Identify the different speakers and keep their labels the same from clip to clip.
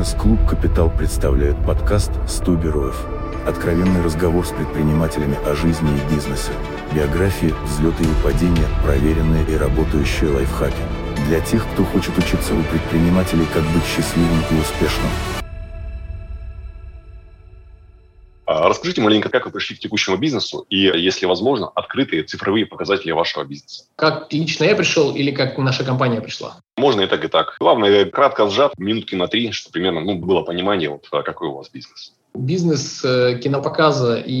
Speaker 1: Бизнес-клуб «Капитал» представляет подкаст «100 героев». Откровенный разговор с предпринимателями о жизни и бизнесе. Биографии, взлеты и падения, проверенные и работающие лайфхаки. Для тех, кто хочет учиться у предпринимателей, как быть счастливым и успешным.
Speaker 2: Расскажите маленько, как вы пришли к текущему бизнесу и, если возможно, открытые цифровые показатели вашего бизнеса.
Speaker 3: Как лично я пришел или как наша компания пришла?
Speaker 2: Можно и так, и так. Главное, кратко сжат, минутки на три, чтобы примерно ну, было понимание, вот, а какой у вас бизнес.
Speaker 3: Бизнес э, кинопоказа, и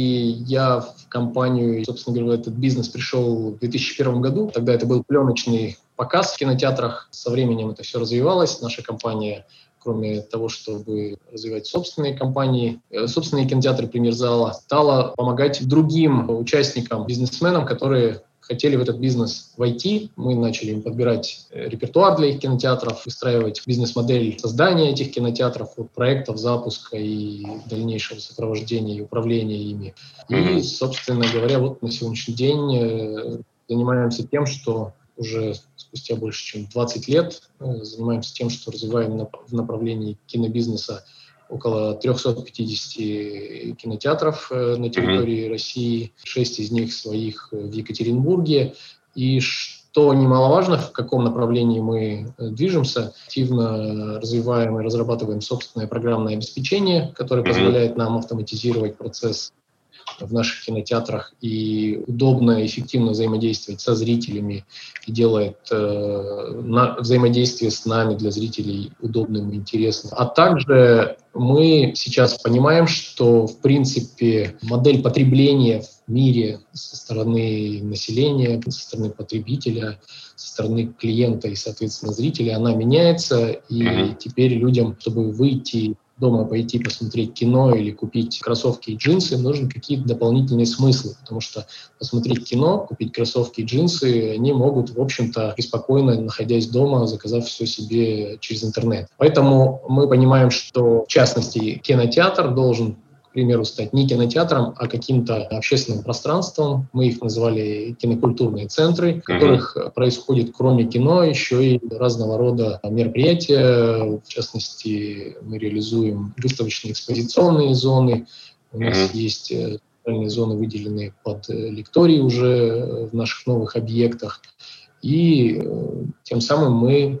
Speaker 3: я в компанию, собственно говоря, этот бизнес пришел в 2001 году. Тогда это был пленочный показ в кинотеатрах. Со временем это все развивалось. Наша компания кроме того, чтобы развивать собственные компании, э, собственные кинотеатры «Пример зала», стала помогать другим участникам, бизнесменам, которые хотели в этот бизнес войти. Мы начали им подбирать э, репертуар для их кинотеатров, выстраивать бизнес-модель создания этих кинотеатров, от проектов запуска и дальнейшего сопровождения и управления ими. И, собственно говоря, вот на сегодняшний день э, занимаемся тем, что уже спустя больше чем 20 лет э, занимаемся тем, что развиваем в направлении кинобизнеса около 350 кинотеатров э, на территории mm-hmm. России, шесть из них своих в Екатеринбурге. И что немаловажно, в каком направлении мы э, движемся, активно развиваем и разрабатываем собственное программное обеспечение, которое mm-hmm. позволяет нам автоматизировать процесс в наших кинотеатрах и удобно, эффективно взаимодействовать со зрителями и делает э, на, взаимодействие с нами для зрителей удобным и интересным. А также мы сейчас понимаем, что, в принципе, модель потребления в мире со стороны населения, со стороны потребителя, со стороны клиента и, соответственно, зрителя, она меняется, и mm-hmm. теперь людям, чтобы выйти дома пойти посмотреть кино или купить кроссовки и джинсы, нужны какие-то дополнительные смыслы, потому что посмотреть кино, купить кроссовки и джинсы, они могут, в общем-то, спокойно, находясь дома, заказав все себе через интернет. Поэтому мы понимаем, что, в частности, кинотеатр должен к примеру, стать не кинотеатром, а каким-то общественным пространством. Мы их назвали кинокультурные центры, в которых mm-hmm. происходит, кроме кино, еще и разного рода мероприятия. В частности, мы реализуем выставочные экспозиционные зоны. У нас mm-hmm. есть э, специальные зоны, выделенные под э, лектории уже э, в наших новых объектах. И тем самым мы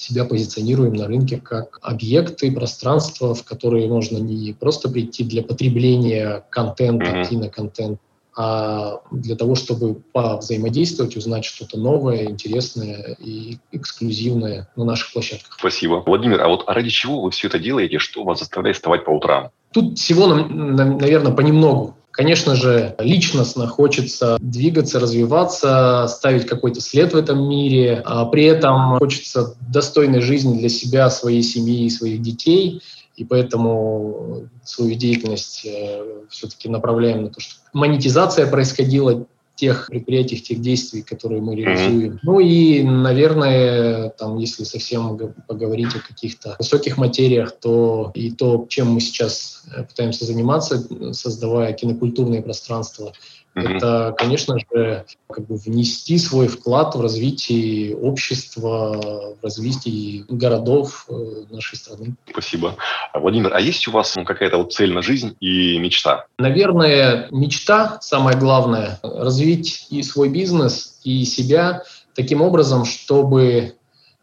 Speaker 3: себя позиционируем на рынке как объекты, пространства, в которые можно не просто прийти для потребления контента, mm-hmm. киноконтента, а для того, чтобы повзаимодействовать, узнать что-то новое, интересное и эксклюзивное на наших площадках.
Speaker 2: Спасибо. Владимир, а вот ради чего вы все это делаете? Что вас заставляет вставать по утрам?
Speaker 3: Тут всего, наверное, понемногу. Конечно же, личностно хочется двигаться, развиваться, ставить какой-то след в этом мире. А при этом хочется достойной жизни для себя, своей семьи и своих детей. И поэтому свою деятельность э, все-таки направляем на то, чтобы монетизация происходила тех предприятиях, тех действий, которые мы реализуем. Mm-hmm. Ну и, наверное, там, если совсем поговорить о каких-то высоких материях, то и то, чем мы сейчас э, пытаемся заниматься, создавая кинокультурные пространства, Mm-hmm. Это, конечно же, как бы внести свой вклад в развитие общества, в развитие городов э, нашей страны.
Speaker 2: Спасибо. Владимир, а есть у вас ну, какая-то вот цель на жизнь и мечта?
Speaker 3: Наверное, мечта, самое главное, развить и свой бизнес, и себя таким образом, чтобы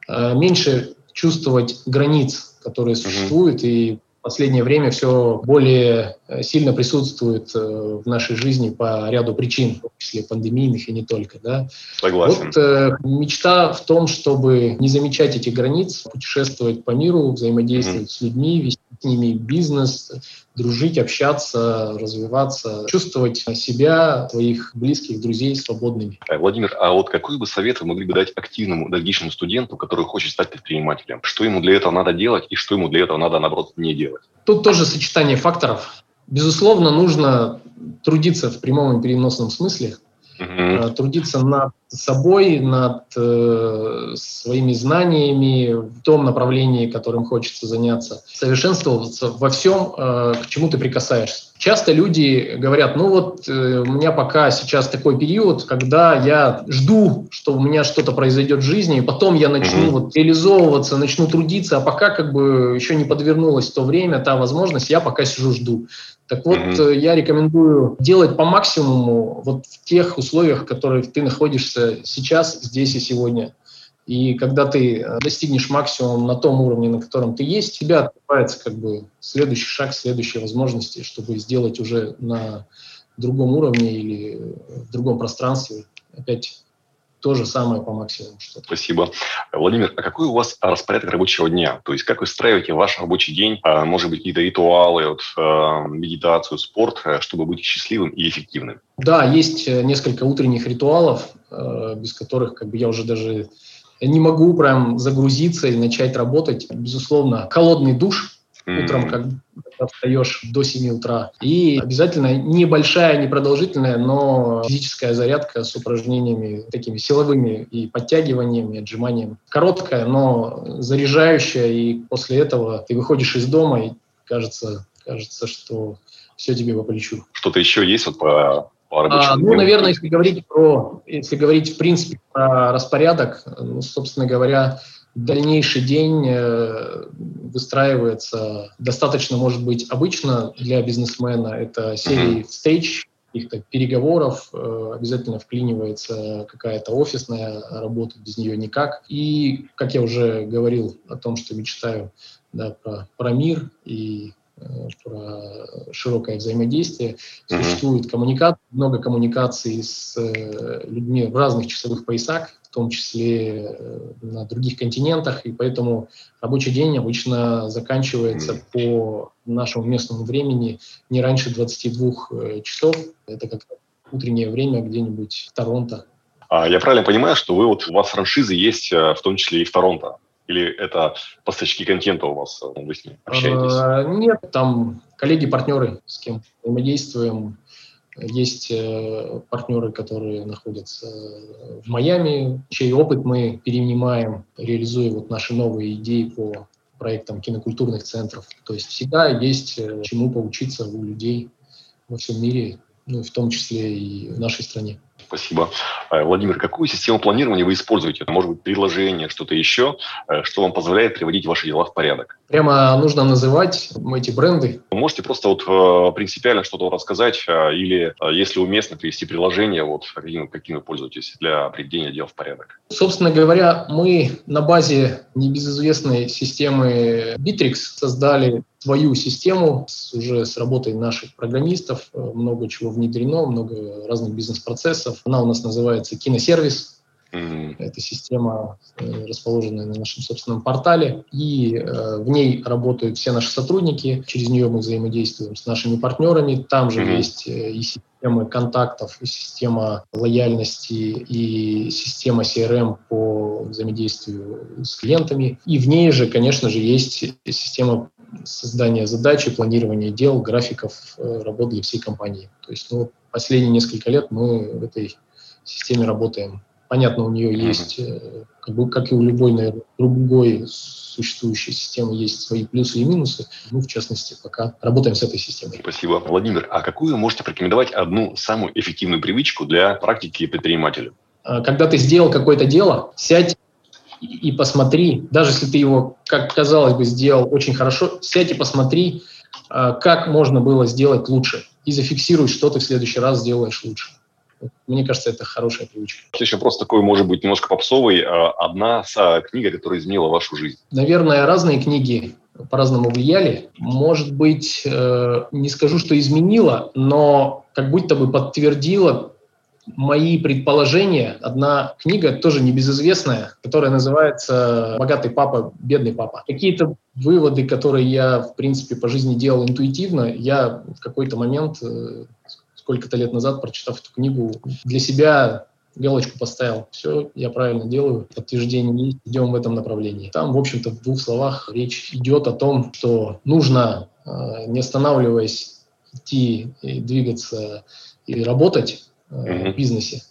Speaker 3: э, меньше чувствовать границ, которые существуют, mm-hmm. и последнее время все более э, сильно присутствует э, в нашей жизни по ряду причин, в том числе пандемийных и не только. Да?
Speaker 2: Согласен.
Speaker 3: Вот э, мечта в том, чтобы не замечать эти границы, путешествовать по миру, взаимодействовать mm-hmm. с людьми, вести с ними бизнес, дружить, общаться, развиваться, чувствовать себя, своих близких, друзей свободными.
Speaker 2: Э, Владимир, а вот какой бы совет вы могли бы дать активному дальнейшему студенту, который хочет стать предпринимателем? Что ему для этого надо делать и что ему для этого надо, наоборот, не делать?
Speaker 3: Тут тоже сочетание факторов. Безусловно, нужно трудиться в прямом и переносном смысле, угу. трудиться над собой, над э, своими знаниями в том направлении, которым хочется заняться, совершенствоваться во всем, э, к чему ты прикасаешься. Часто люди говорят, ну вот э, у меня пока сейчас такой период, когда я жду, что у меня что-то произойдет в жизни, и потом я начну mm-hmm. вот реализовываться, начну трудиться, а пока как бы еще не подвернулось то время, та возможность, я пока сижу жду. Так вот, mm-hmm. я рекомендую делать по максимуму вот в тех условиях, в которых ты находишься сейчас, здесь и сегодня. И когда ты э, достигнешь максимум на том уровне, на котором ты есть, у тебя открывается как бы следующий шаг, следующие возможности, чтобы сделать уже на другом уровне или в другом пространстве опять то же самое по максимуму.
Speaker 2: Что Спасибо. Владимир, а какой у вас распорядок рабочего дня? То есть как вы строите ваш рабочий день? А, может быть, какие-то ритуалы, вот, а, медитацию, спорт, э, чтобы быть счастливым и эффективным?
Speaker 3: Да, есть э, несколько утренних ритуалов, без которых как бы я уже даже не могу прям загрузиться и начать работать. Безусловно, холодный душ утром, когда встаешь до 7 утра. И обязательно небольшая, непродолжительная, но физическая зарядка с упражнениями такими силовыми и подтягиваниями, отжиманиями. Короткая, но заряжающая, и после этого ты выходишь из дома, и кажется, кажется, что все тебе по плечу.
Speaker 2: Что-то еще есть вот по
Speaker 3: а, ну, наверное, если говорить про, если говорить в принципе про распорядок, ну, собственно говоря, дальнейший день э, выстраивается достаточно, может быть, обычно для бизнесмена. Это серии встреч, каких-то переговоров, э, обязательно вклинивается какая-то офисная работа, без нее никак. И, как я уже говорил о том, что мечтаю да, про, про мир и Э, про широкое взаимодействие. Mm-hmm. Существует коммуникация, много коммуникаций с людьми в разных часовых поясах, том числе э, на других континентах, и поэтому рабочий день обычно заканчивается mm-hmm. по нашему местному времени не раньше 22 часов. Это как утреннее время где-нибудь в Торонто.
Speaker 2: А я правильно понимаю, что вы вот у вас франшизы есть в том числе и в Торонто? Или это поставщики контента у вас, э, вы с ними общаетесь? А,
Speaker 3: нет, там коллеги-партнеры, с кем взаимодействуем. Есть э, партнеры, которые находятся в Майами, чей опыт мы перенимаем, реализуя вот наши новые идеи по проектам кинокультурных центров. То есть всегда есть э, чему поучиться у людей во всем мире, ну, в том числе и в нашей стране.
Speaker 2: Спасибо. Э, Владимир, какую систему планирования вы используете? Это может быть приложение, что-то еще, э, что вам позволяет приводить ваши дела в порядок?
Speaker 3: Прямо нужно называть эти бренды.
Speaker 2: можете просто вот э, принципиально что-то рассказать, или если уместно, привести приложение, вот каким, каким вы пользуетесь для приведения дел в порядок?
Speaker 3: Собственно говоря, мы на базе небезызвестной системы Bittrex создали свою систему с, уже с работой наших программистов, много чего внедрено, много разных бизнес-процессов. Она у нас называется киносервис. Mm-hmm. Это система, э, расположенная на нашем собственном портале, и э, в ней работают все наши сотрудники. Через нее мы взаимодействуем с нашими партнерами. Там же mm-hmm. есть э, и системы контактов, и система лояльности, и система CRM по взаимодействию с клиентами. И в ней же, конечно же, есть система создания задач, планирования дел, графиков э, работ для всей компании. То есть ну, последние несколько лет мы в этой системе работаем. Понятно, у нее есть, э, как, бы, как и у любой, наверное, другой существующей системы, есть свои плюсы и минусы. Мы, в частности, пока работаем с этой системой.
Speaker 2: Спасибо. Владимир, а какую вы можете порекомендовать одну самую эффективную привычку для практики предпринимателя?
Speaker 3: А, когда ты сделал какое-то дело, сядь и посмотри, даже если ты его, как казалось бы, сделал очень хорошо, сядь и посмотри, а, как можно было сделать лучше, и зафиксируй, что ты в следующий раз сделаешь лучше. Мне кажется, это хорошая привычка.
Speaker 2: Следующий вопрос такой, может быть, немножко попсовый. А, одна книга, которая изменила вашу жизнь?
Speaker 3: Наверное, разные книги по-разному влияли. Может быть, э, не скажу, что изменила, но как будто бы подтвердила мои предположения. Одна книга, тоже небезызвестная, которая называется «Богатый папа, бедный папа». Какие-то выводы, которые я, в принципе, по жизни делал интуитивно, я в какой-то момент, э, сколько-то лет назад, прочитав эту книгу, для себя галочку поставил. Все, я правильно делаю, подтверждение есть, идем в этом направлении. Там, в общем-то, в двух словах речь идет о том, что нужно, э, не останавливаясь, идти и двигаться и работать, mm-hmm. в бизнесе.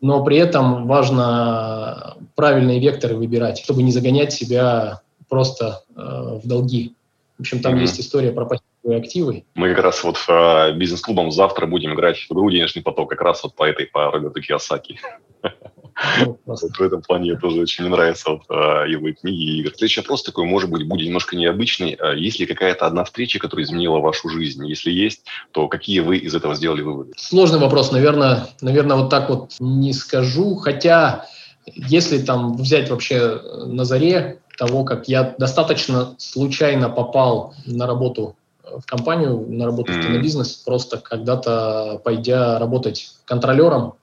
Speaker 3: но при этом важно правильные векторы выбирать, чтобы не загонять себя просто э, в долги. В общем, там mm-hmm. есть история про пассивные активы.
Speaker 2: Мы как раз вот э, бизнес-клубом завтра будем играть в игру «Денежный поток», как раз вот по этой, по Роберту Киосаки. Ну, вот в этом плане мне тоже очень нравится вот, э, его книги и игры. Следующий вопрос такой, может быть, будет немножко необычный. А есть ли какая-то одна встреча, которая изменила вашу жизнь? Если есть, то какие вы из этого сделали выводы?
Speaker 3: Сложный вопрос. Наверное, наверное вот так вот не скажу. Хотя, если там взять вообще на заре того, как я достаточно случайно попал на работу в компанию, на работу mm-hmm. в кинобизнес, просто когда-то пойдя работать контролером,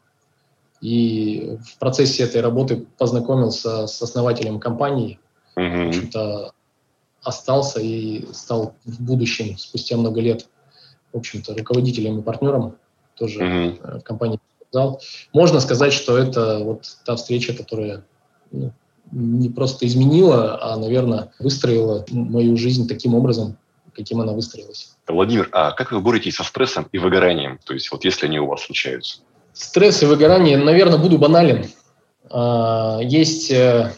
Speaker 3: и в процессе этой работы познакомился с основателем компании, mm-hmm. в общем-то, остался и стал в будущем, спустя много лет, в общем-то, руководителем и партнером тоже mm-hmm. в компании. Можно сказать, что это вот та встреча, которая ну, не просто изменила, а, наверное, выстроила мою жизнь таким образом, каким она выстроилась.
Speaker 2: Владимир, а как вы боретесь со стрессом и выгоранием? То есть вот если они у вас случаются?
Speaker 3: Стресс и выгорание, наверное, буду банален. А, есть э,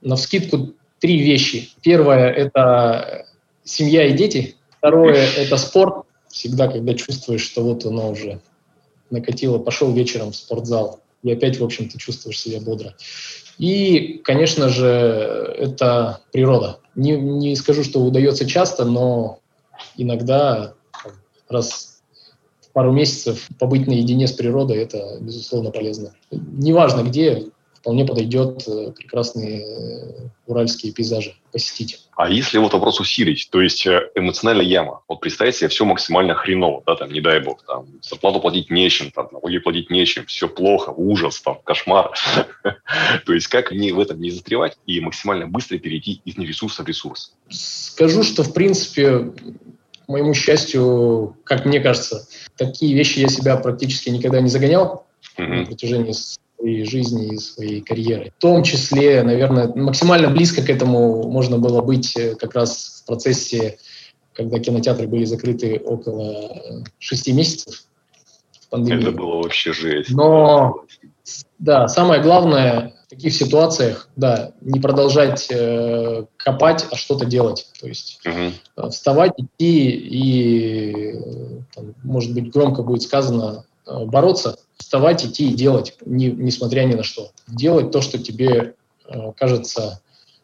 Speaker 3: на вскидку три вещи. Первое – это семья и дети. Второе – это спорт. Всегда, когда чувствуешь, что вот оно уже накатило, пошел вечером в спортзал, и опять, в общем-то, чувствуешь себя бодро. И, конечно же, это природа. Не, не скажу, что удается часто, но иногда раз пару месяцев побыть наедине с природой – это, безусловно, полезно. Неважно где, вполне подойдет э, прекрасные э, уральские пейзажи посетить.
Speaker 2: А если вот вопрос усилить, то есть э, эмоциональная яма, вот представьте себе все максимально хреново, да, там, не дай бог, там, зарплату платить нечем, там, налоги платить нечем, все плохо, ужас, там, кошмар. То есть как не в этом не застревать и максимально быстро перейти из нересурса в ресурс?
Speaker 3: Скажу, что, в принципе, к моему счастью, как мне кажется, такие вещи я себя практически никогда не загонял на протяжении своей жизни и своей карьеры. В том числе, наверное, максимально близко к этому можно было быть э, как раз в процессе, когда кинотеатры были закрыты около э, шести месяцев.
Speaker 2: Пандемии. Это было вообще жесть.
Speaker 3: Но, да, самое главное в таких ситуациях, да, не продолжать э, копать, а что-то делать. То есть угу. вставать, идти и, там, может быть, громко будет сказано, бороться, вставать, идти и делать, не, несмотря ни на что. Делать то, что тебе э, кажется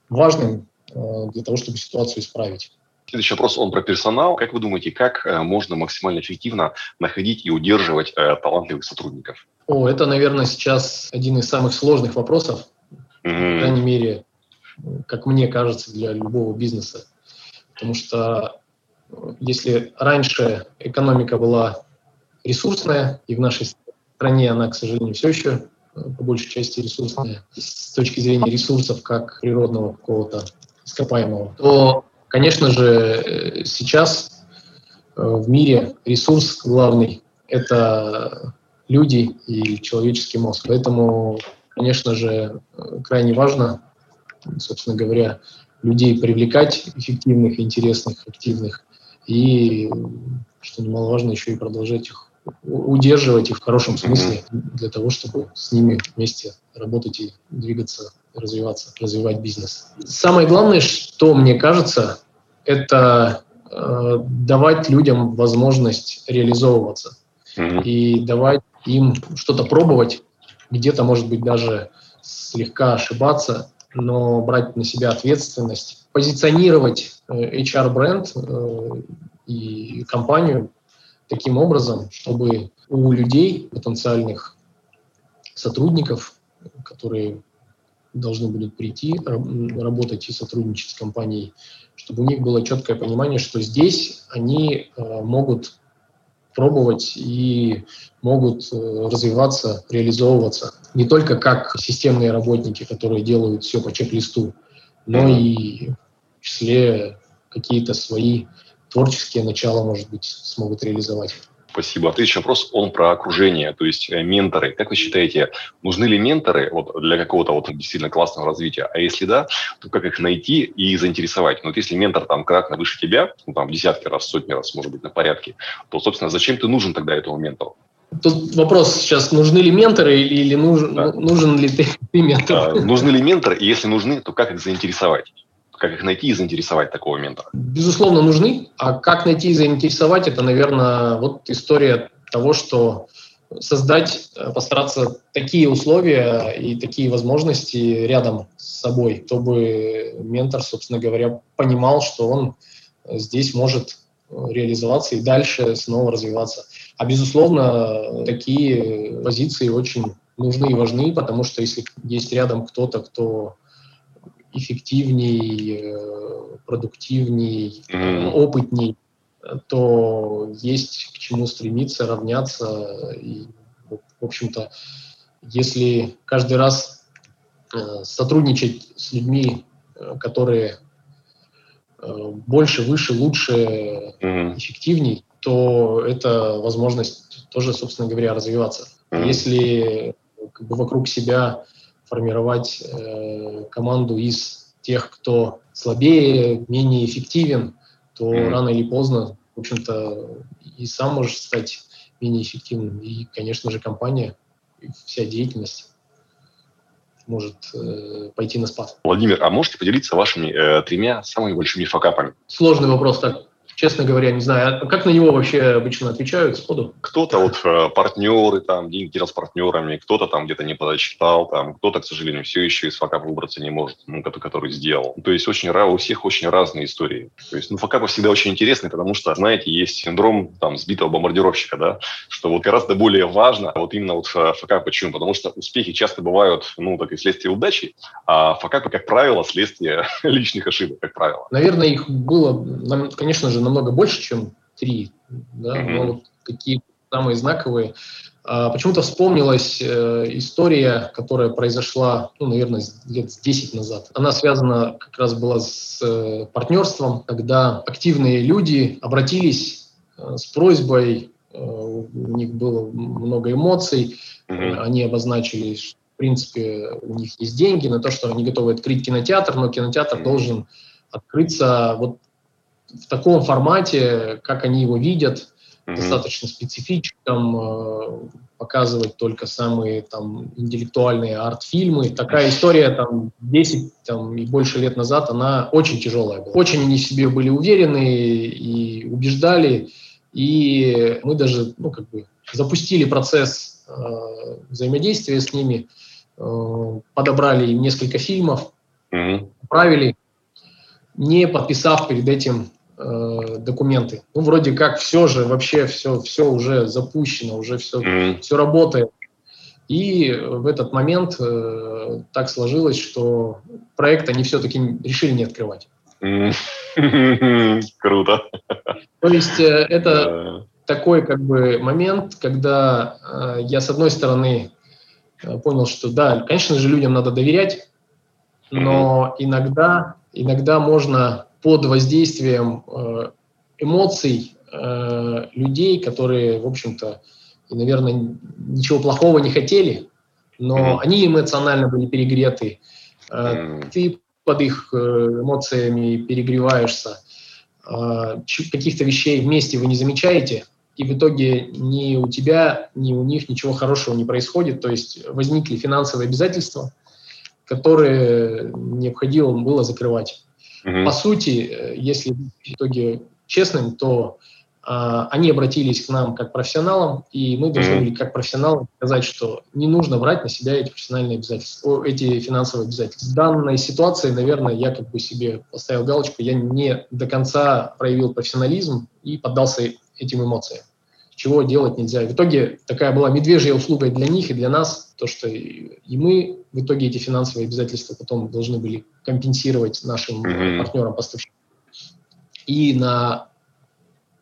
Speaker 3: важным э, для того, чтобы ситуацию исправить.
Speaker 2: Следующий вопрос, он про персонал. Как вы думаете, как э, можно максимально эффективно находить и удерживать э, талантливых сотрудников?
Speaker 3: О, это, наверное, сейчас один из самых сложных вопросов, mm-hmm. по крайней мере, как мне кажется, для любого бизнеса. Потому что э, если раньше экономика была ресурсная, и в нашей стране она, к сожалению, все еще э, по большей части ресурсная с точки зрения ресурсов как природного какого-то ископаемого, то, конечно же, э, сейчас в мире ресурс главный – это люди и человеческий мозг. Поэтому, конечно же, крайне важно, собственно говоря, людей привлекать эффективных, интересных, активных и, что немаловажно, еще и продолжать их удерживать их в хорошем смысле для того, чтобы с ними вместе работать и двигаться, развиваться, развивать бизнес. Самое главное, что мне кажется, это э, давать людям возможность реализовываться mm-hmm. и давать им что-то пробовать, где-то, может быть, даже слегка ошибаться, но брать на себя ответственность, позиционировать э, HR-бренд э, и компанию таким образом, чтобы у людей, потенциальных сотрудников, которые должны будут прийти, работать и сотрудничать с компанией, чтобы у них было четкое понимание, что здесь они э, могут пробовать и могут э, развиваться, реализовываться. Не только как системные работники, которые делают все по чек-листу, но и в числе какие-то свои творческие начала, может быть, смогут реализовать.
Speaker 2: Спасибо. Следующий вопрос, он про окружение, то есть э, менторы. Как вы считаете, нужны ли менторы вот, для какого-то вот действительно классного развития? А если да, то как их найти и заинтересовать? Ну, вот если ментор там кратно выше тебя, ну, там десятки раз, сотни раз, может быть, на порядке, то, собственно, зачем ты нужен тогда этому ментору?
Speaker 3: Тут вопрос сейчас, нужны ли менторы или нужен, да. нужен ли ты, ты ментор?
Speaker 2: А, нужны ли менторы, и если нужны, то как их заинтересовать? Как их найти и заинтересовать такого ментора?
Speaker 3: Безусловно, нужны. А как найти и заинтересовать, это, наверное, вот история того, что создать, э, постараться такие условия и такие возможности рядом с собой, чтобы ментор, собственно говоря, понимал, что он здесь может реализоваться и дальше снова развиваться. А, безусловно, такие позиции очень нужны и важны, потому что если есть рядом кто-то, кто эффективней, э, продуктивней, mm-hmm. опытней, то есть к чему стремиться, равняться. И, в общем-то, если каждый раз э, сотрудничать с людьми, которые больше, выше, лучше, mm-hmm. эффективней, то это возможность тоже, собственно говоря, развиваться. Mm-hmm. Если как бы, вокруг себя формировать э, команду из тех, кто слабее, менее эффективен, то mm-hmm. рано или поздно, в общем-то, и сам можешь стать менее эффективным, и, конечно же, компания, вся деятельность может э, пойти на спад.
Speaker 2: Владимир, а можете поделиться вашими э, тремя самыми большими факапами?
Speaker 3: Сложный вопрос, так честно говоря, не знаю. А как на него вообще обычно отвечают сходу?
Speaker 2: Кто-то вот э, партнеры, там, деньги с партнерами, кто-то там где-то не подосчитал, там, кто-то, к сожалению, все еще из факапа выбраться не может, ну, который, который сделал. То есть очень у всех очень разные истории. То есть, ну, факапы всегда очень интересны, потому что, знаете, есть синдром там сбитого бомбардировщика, да, что вот гораздо более важно вот именно вот э, факап. Почему? Потому что успехи часто бывают, ну, так и следствие удачи, а факапы, как правило, следствие личных ошибок, как правило.
Speaker 3: Наверное, их было, конечно же, намного больше, чем три, да, mm-hmm. но вот какие самые знаковые. А, почему-то вспомнилась э, история, которая произошла, ну, наверное, лет с 10 назад. Она связана как раз была с э, партнерством, когда активные люди обратились э, с просьбой, э, у них было много эмоций, mm-hmm. они обозначили, что, в принципе, у них есть деньги на то, что они готовы открыть кинотеатр, но кинотеатр mm-hmm. должен открыться вот в таком формате, как они его видят, mm-hmm. достаточно специфическом, э, показывать только самые там интеллектуальные арт-фильмы. Такая история там 10 там, и больше лет назад, она очень тяжелая была. Очень они в себе были уверены и убеждали, и мы даже ну, как бы запустили процесс э, взаимодействия с ними, э, подобрали им несколько фильмов, mm-hmm. правили, не подписав перед этим э, документы. Ну, вроде как все же, вообще все, все уже запущено, уже все, mm-hmm. все работает. И в этот момент э, так сложилось, что проект они все-таки решили не открывать.
Speaker 2: Круто.
Speaker 3: То есть э, это такой как бы момент, когда э, я с одной стороны э, понял, что да, конечно же людям надо доверять, но иногда, иногда можно под воздействием э, эмоций э, людей, которые, в общем-то, наверное, ничего плохого не хотели, но mm-hmm. они эмоционально были перегреты. Mm-hmm. Ты под их эмоциями перегреваешься. Каких-то вещей вместе вы не замечаете, и в итоге ни у тебя, ни у них ничего хорошего не происходит. То есть возникли финансовые обязательства, которые необходимо было закрывать. Угу. По сути, э, если в итоге честным, то а, они обратились к нам как профессионалам, и мы должны были как профессионалы сказать, что не нужно брать на себя эти профессиональные обязательства, эти финансовые обязательства. В данной ситуации, наверное, я как бы себе поставил галочку, я не до конца проявил профессионализм и поддался этим эмоциям чего делать нельзя. В итоге такая была медвежья услуга для них и для нас, то, что и мы в итоге эти финансовые обязательства потом должны были компенсировать нашим mm-hmm. партнерам-поставщикам. И на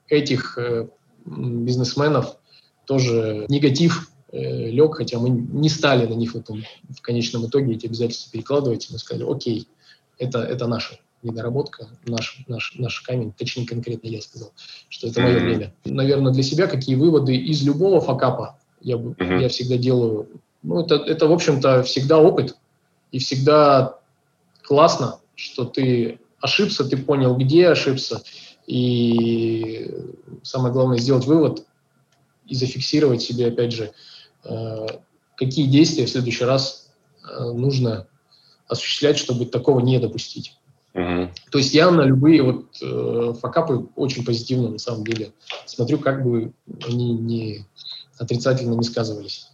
Speaker 3: этих э, бизнесменов тоже негатив э, лег, хотя мы не стали на них в, этом, в конечном итоге эти обязательства перекладывать. Мы сказали, окей, это, это наше недоработка, наш, наш, наш камень, точнее конкретно я сказал, что это мое время. Наверное, для себя какие выводы из любого факапа я, mm-hmm. я всегда делаю. Ну, это, это, в общем-то, всегда опыт, и всегда классно, что ты ошибся, ты понял, где ошибся, и самое главное сделать вывод и зафиксировать себе, опять же, э, какие действия в следующий раз э, нужно осуществлять, чтобы такого не допустить. Угу. То есть я на любые вот э, факапы очень позитивно на самом деле смотрю, как бы они не отрицательно не сказывались.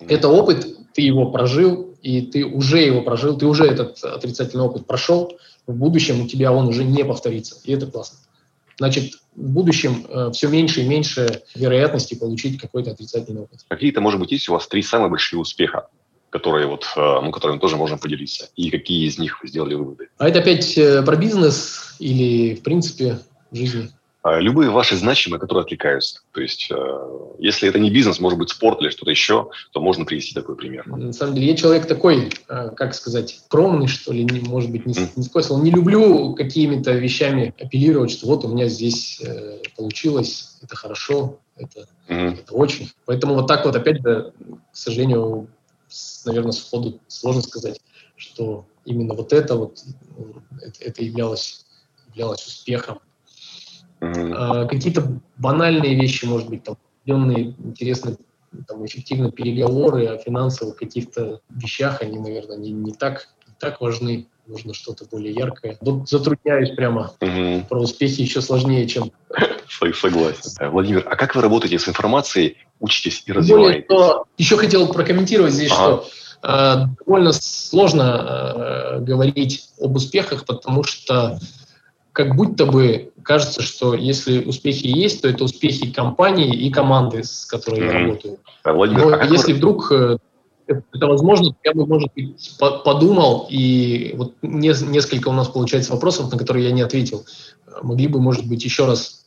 Speaker 3: Это опыт, ты его прожил, и ты уже его прожил, ты уже этот отрицательный опыт прошел, в будущем у тебя он уже не повторится, и это классно. Значит, в будущем э, все меньше и меньше вероятности получить какой-то отрицательный опыт.
Speaker 2: Какие-то, может быть, есть у вас три самых большие успеха, которые вот, э, ну, которыми тоже можно поделиться, и какие из них вы сделали выводы?
Speaker 3: А это опять э, про бизнес или, в принципе, в жизни?
Speaker 2: А, любые ваши значимые, которые отвлекаются. То есть, э, если это не бизнес, может быть, спорт или что-то еще, то можно привести такой пример.
Speaker 3: На самом деле, я человек такой, как сказать, скромный, что ли, не, может быть, не, не скосил. Не люблю какими-то вещами апеллировать, что вот у меня здесь получилось, это хорошо, это, mm-hmm. это очень. Поэтому вот так вот, опять к сожалению, наверное, сходу сложно сказать, что именно вот это вот, это, это являлось, являлось успехом Mm-hmm. какие-то банальные вещи, может быть, там, определенные интересные, там, эффективные переговоры о финансовых каких-то вещах, они, наверное, не, не, так, не так важны. Нужно что-то более яркое. Вот затрудняюсь прямо. Угу. Про успехи еще сложнее, чем...
Speaker 2: Согласен. Владимир, а как вы работаете с информацией, учитесь и развиваетесь? Более,
Speaker 3: то, еще хотел прокомментировать здесь, ага. что э, довольно сложно э, говорить об успехах, потому что как будто бы кажется, что если успехи есть, то это успехи компании и команды, с которой mm-hmm. я работаю. А, Владимир, Но а если вы... вдруг э, это возможно, я бы, может подумал, и вот несколько у нас получается вопросов, на которые я не ответил. Могли бы, может быть, еще раз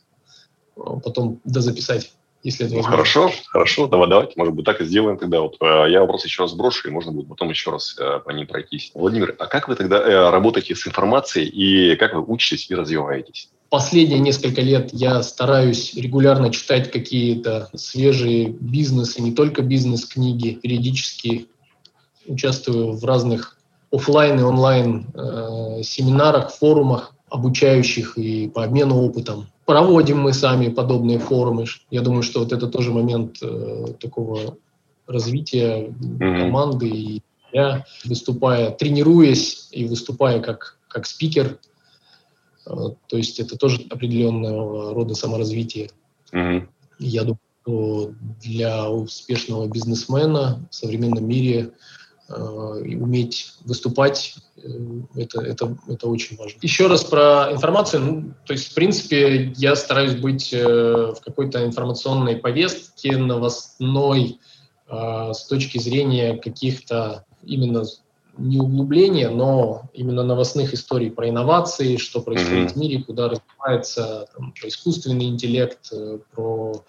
Speaker 3: э, потом дозаписать если это
Speaker 2: ну, Хорошо, хорошо, давай, давайте, может быть, так и сделаем тогда. Вот э, я вопрос еще раз брошу, и можно будет потом еще раз э, по ним пройтись. Владимир, а как вы тогда работаете с информацией и как вы учитесь и развиваетесь?
Speaker 3: Последние несколько лет я стараюсь регулярно читать какие-то свежие бизнесы, не только бизнес-книги, периодически участвую в разных офлайн и онлайн э, семинарах, форумах, обучающих и по обмену опытом. Проводим мы сами подобные форумы. Я думаю, что вот это тоже момент э, такого развития mm-hmm. команды. И я, выступая, тренируясь и выступая как, как спикер, то есть это тоже определенного рода саморазвитие. Mm-hmm. Я думаю, что для успешного бизнесмена в современном мире э, уметь выступать Э, это, это, это очень важно. Еще раз про информацию. Ну, то есть, в принципе, я стараюсь быть э, в какой-то информационной повестке новостной э, с точки зрения каких-то именно не углубления, но именно новостных историй про инновации, что происходит mm-hmm. в мире, куда развивается там, про искусственный интеллект, про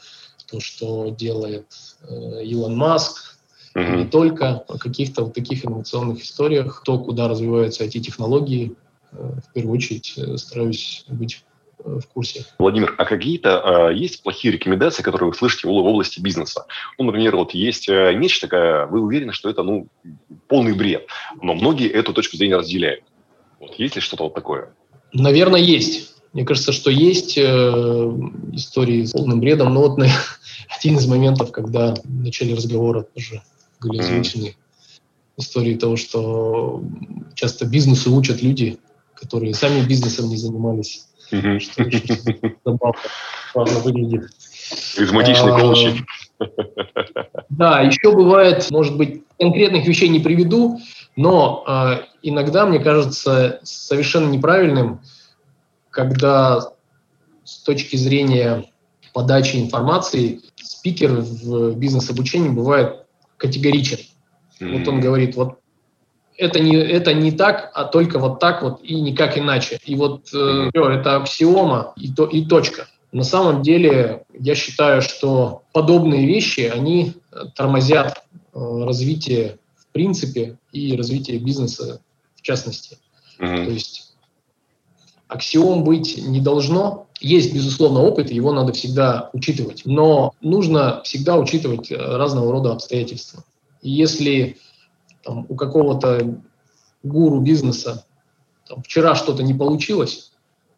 Speaker 3: то, что делает э, Илон Маск, Mm-hmm. Не только о каких-то вот таких инновационных историях, то, куда развиваются IT-технологии, э, в первую очередь э, стараюсь быть э, в курсе.
Speaker 2: Владимир, а какие-то э, есть плохие рекомендации, которые вы слышите в, области бизнеса? Ну, например, вот есть э, нечто такое, вы уверены, что это ну полный бред, но многие эту точку зрения разделяют. Вот есть ли что-то вот такое?
Speaker 3: Наверное, есть. Мне кажется, что есть э, истории с полным бредом, но вот на, один из моментов, когда в начале разговора тоже были озвучены mm-hmm. истории того, что часто бизнесу учат люди, которые сами бизнесом не занимались. Mm-hmm. Что забавно выглядит.
Speaker 2: Харизматичный а, коучинг.
Speaker 3: Да, еще бывает, может быть, конкретных вещей не приведу, но э, иногда, мне кажется, совершенно неправильным, когда с точки зрения подачи информации спикер в бизнес-обучении бывает категоричен. Mm-hmm. Вот он говорит, вот это не, это не так, а только вот так вот и никак иначе. И вот э, это аксиома и, то, и точка. На самом деле я считаю, что подобные вещи, они тормозят э, развитие в принципе и развитие бизнеса в частности. Mm-hmm. То есть аксиом быть не должно. Есть, безусловно, опыт, его надо всегда учитывать. Но нужно всегда учитывать э, разного рода обстоятельства. И если там, у какого-то гуру бизнеса там, вчера что-то не получилось,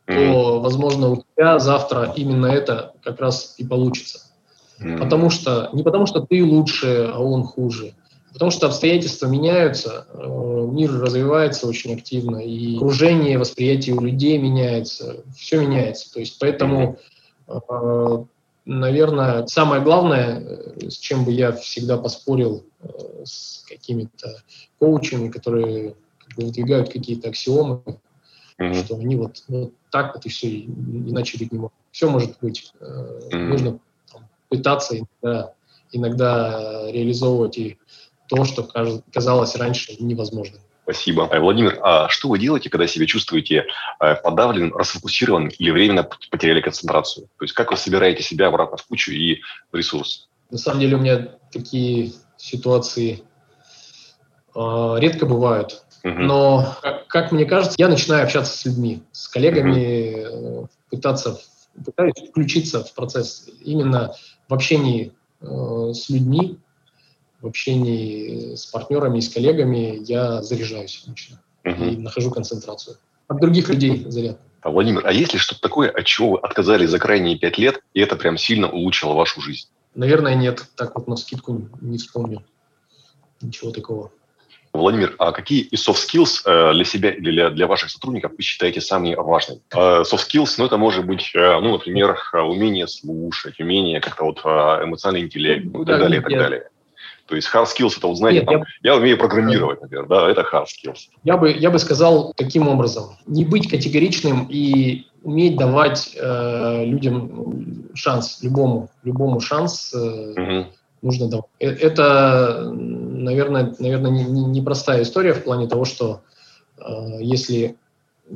Speaker 3: то, возможно, у тебя завтра именно это как раз и получится. Mm-hmm. Потому что, не потому что ты лучше, а он хуже. Потому что обстоятельства меняются, э, мир развивается очень активно, и окружение, восприятие у людей меняется, все меняется. То есть поэтому, наверное, самое главное, э, с чем бы я всегда поспорил с какими-то коучами, которые выдвигают какие-то аксиомы, mm-hmm. что они вот, вот так вот и все, иначе быть не могут. Все может быть. Mm-hmm. Нужно там, пытаться иногда, иногда реализовывать и то, что казалось раньше невозможным.
Speaker 2: Спасибо. Э, Владимир, а что вы делаете, когда себя чувствуете э, подавленным, расфокусированным или временно потеряли концентрацию? То есть как вы собираете себя обратно в кучу и в ресурс?
Speaker 3: На самом деле у меня такие ситуации э, редко бывают. Угу. Но, как, как мне кажется, я начинаю общаться с людьми, с коллегами, угу. пытаться пытаюсь включиться в процесс именно в общении э, с людьми, в общении с партнерами и с коллегами я заряжаюсь лично угу. и нахожу концентрацию. От других людей заряд.
Speaker 2: А, Владимир, а есть ли что-то такое, от чего вы отказались за крайние пять лет, и это прям сильно улучшило вашу жизнь?
Speaker 3: Наверное, нет. Так вот на скидку не вспомню. Ничего такого.
Speaker 2: Владимир, а какие из soft skills э, для себя или для, для ваших сотрудников вы считаете самыми важными? Э, soft skills, ну, это может быть, э, ну, например, умение слушать, умение как-то вот эмоциональный интеллект, ну, и так далее, и так далее. То есть hard skills это вот знаете, Нет, там, я... я умею программировать, например, да, это hard skills.
Speaker 3: Я бы, я бы сказал таким образом, не быть категоричным и уметь давать э, людям шанс, любому, любому шанс э, угу. нужно давать. Э, это, наверное, наверное, непростая не, не история в плане того, что э, если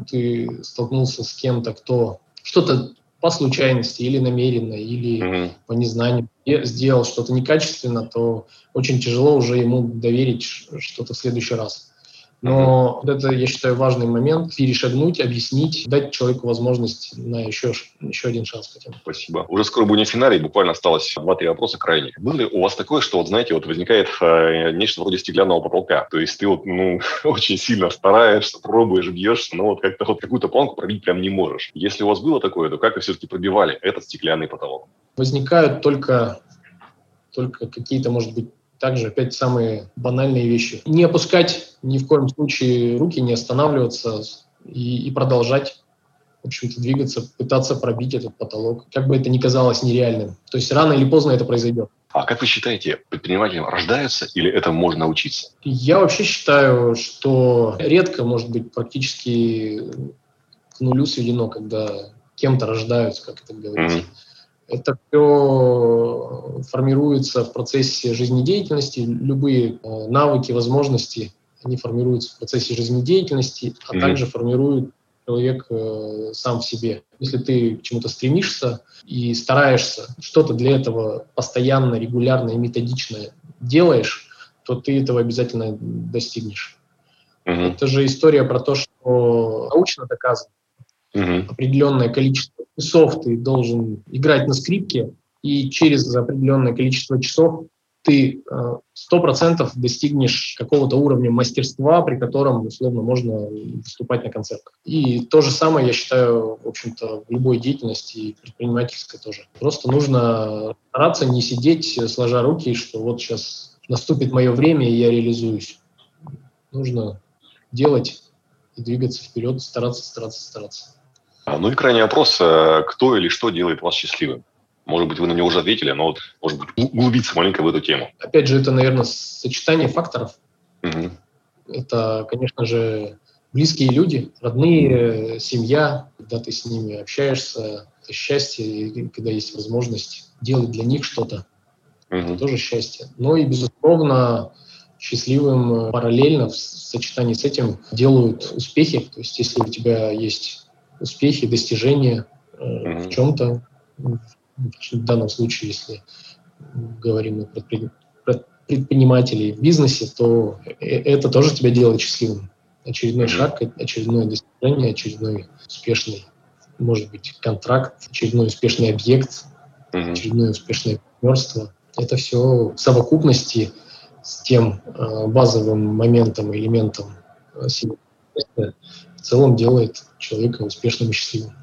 Speaker 3: ты столкнулся с кем-то, кто что-то по случайности или намеренно, или mm-hmm. по незнанию сделал что-то некачественно, то очень тяжело уже ему доверить что-то в следующий раз. Но вот это, я считаю, важный момент – перешагнуть, объяснить, дать человеку возможность на еще, еще один шанс хотя бы.
Speaker 2: Спасибо. Уже скоро будем в финале, буквально осталось два-три вопроса крайних. Было ли у вас такое, что, вот знаете, вот возникает э, нечто вроде стеклянного потолка? То есть ты вот, ну, очень сильно стараешься, пробуешь, бьешься, но вот как-то вот какую-то планку пробить прям не можешь. Если у вас было такое, то как вы все-таки пробивали этот стеклянный потолок?
Speaker 3: Возникают только, только какие-то, может быть, также опять самые банальные вещи. Не опускать ни в коем случае руки, не останавливаться и, и продолжать в общем-то, двигаться, пытаться пробить этот потолок, как бы это ни казалось нереальным. То есть рано или поздно это произойдет.
Speaker 2: А как вы считаете, предприниматели рождаются или это можно научиться?
Speaker 3: Я вообще считаю, что редко, может быть, практически к нулю сведено, когда кем-то рождаются, как это говорится. Mm-hmm. Это все формируется в процессе жизнедеятельности, любые э, навыки, возможности, они формируются в процессе жизнедеятельности, а mm-hmm. также формирует человек э, сам в себе. Если ты к чему-то стремишься и стараешься, что-то для этого постоянно, регулярно и методично делаешь, то ты этого обязательно достигнешь. Mm-hmm. Это же история про то, что научно доказано, угу. определенное количество часов ты должен играть на скрипке, и через определенное количество часов ты э, сто процентов достигнешь какого-то уровня мастерства, при котором, условно, можно выступать на концертах. И то же самое, я считаю, в общем-то, в любой деятельности, предпринимательской тоже. Просто нужно стараться не сидеть, сложа руки, что вот сейчас наступит мое время, и я реализуюсь. Нужно делать и двигаться вперед, стараться, стараться, стараться.
Speaker 2: А, ну и крайний вопрос, э, кто или что делает вас счастливым? Может быть, вы на него уже ответили, но вот, может быть, углубиться маленько в эту тему.
Speaker 3: Опять же, это, наверное, сочетание факторов. Угу. Это, конечно же, близкие люди, родные, семья, когда ты с ними общаешься, это счастье, когда есть возможность делать для них что-то, угу. это тоже счастье. Но и, безусловно, счастливым параллельно в сочетании с этим делают успехи. То есть, если у тебя есть успехи, достижения mm-hmm. в чем-то. В данном случае, если говорим про предпринимателей в бизнесе, то э, это тоже тебя делает счастливым. Очередной mm-hmm. шаг, очередное достижение, очередной успешный, может быть, контракт, очередной успешный объект, mm-hmm. очередное успешное партнерство. Это все в совокупности с тем э, базовым моментом, элементом э, в целом делает человека успешным и счастливым.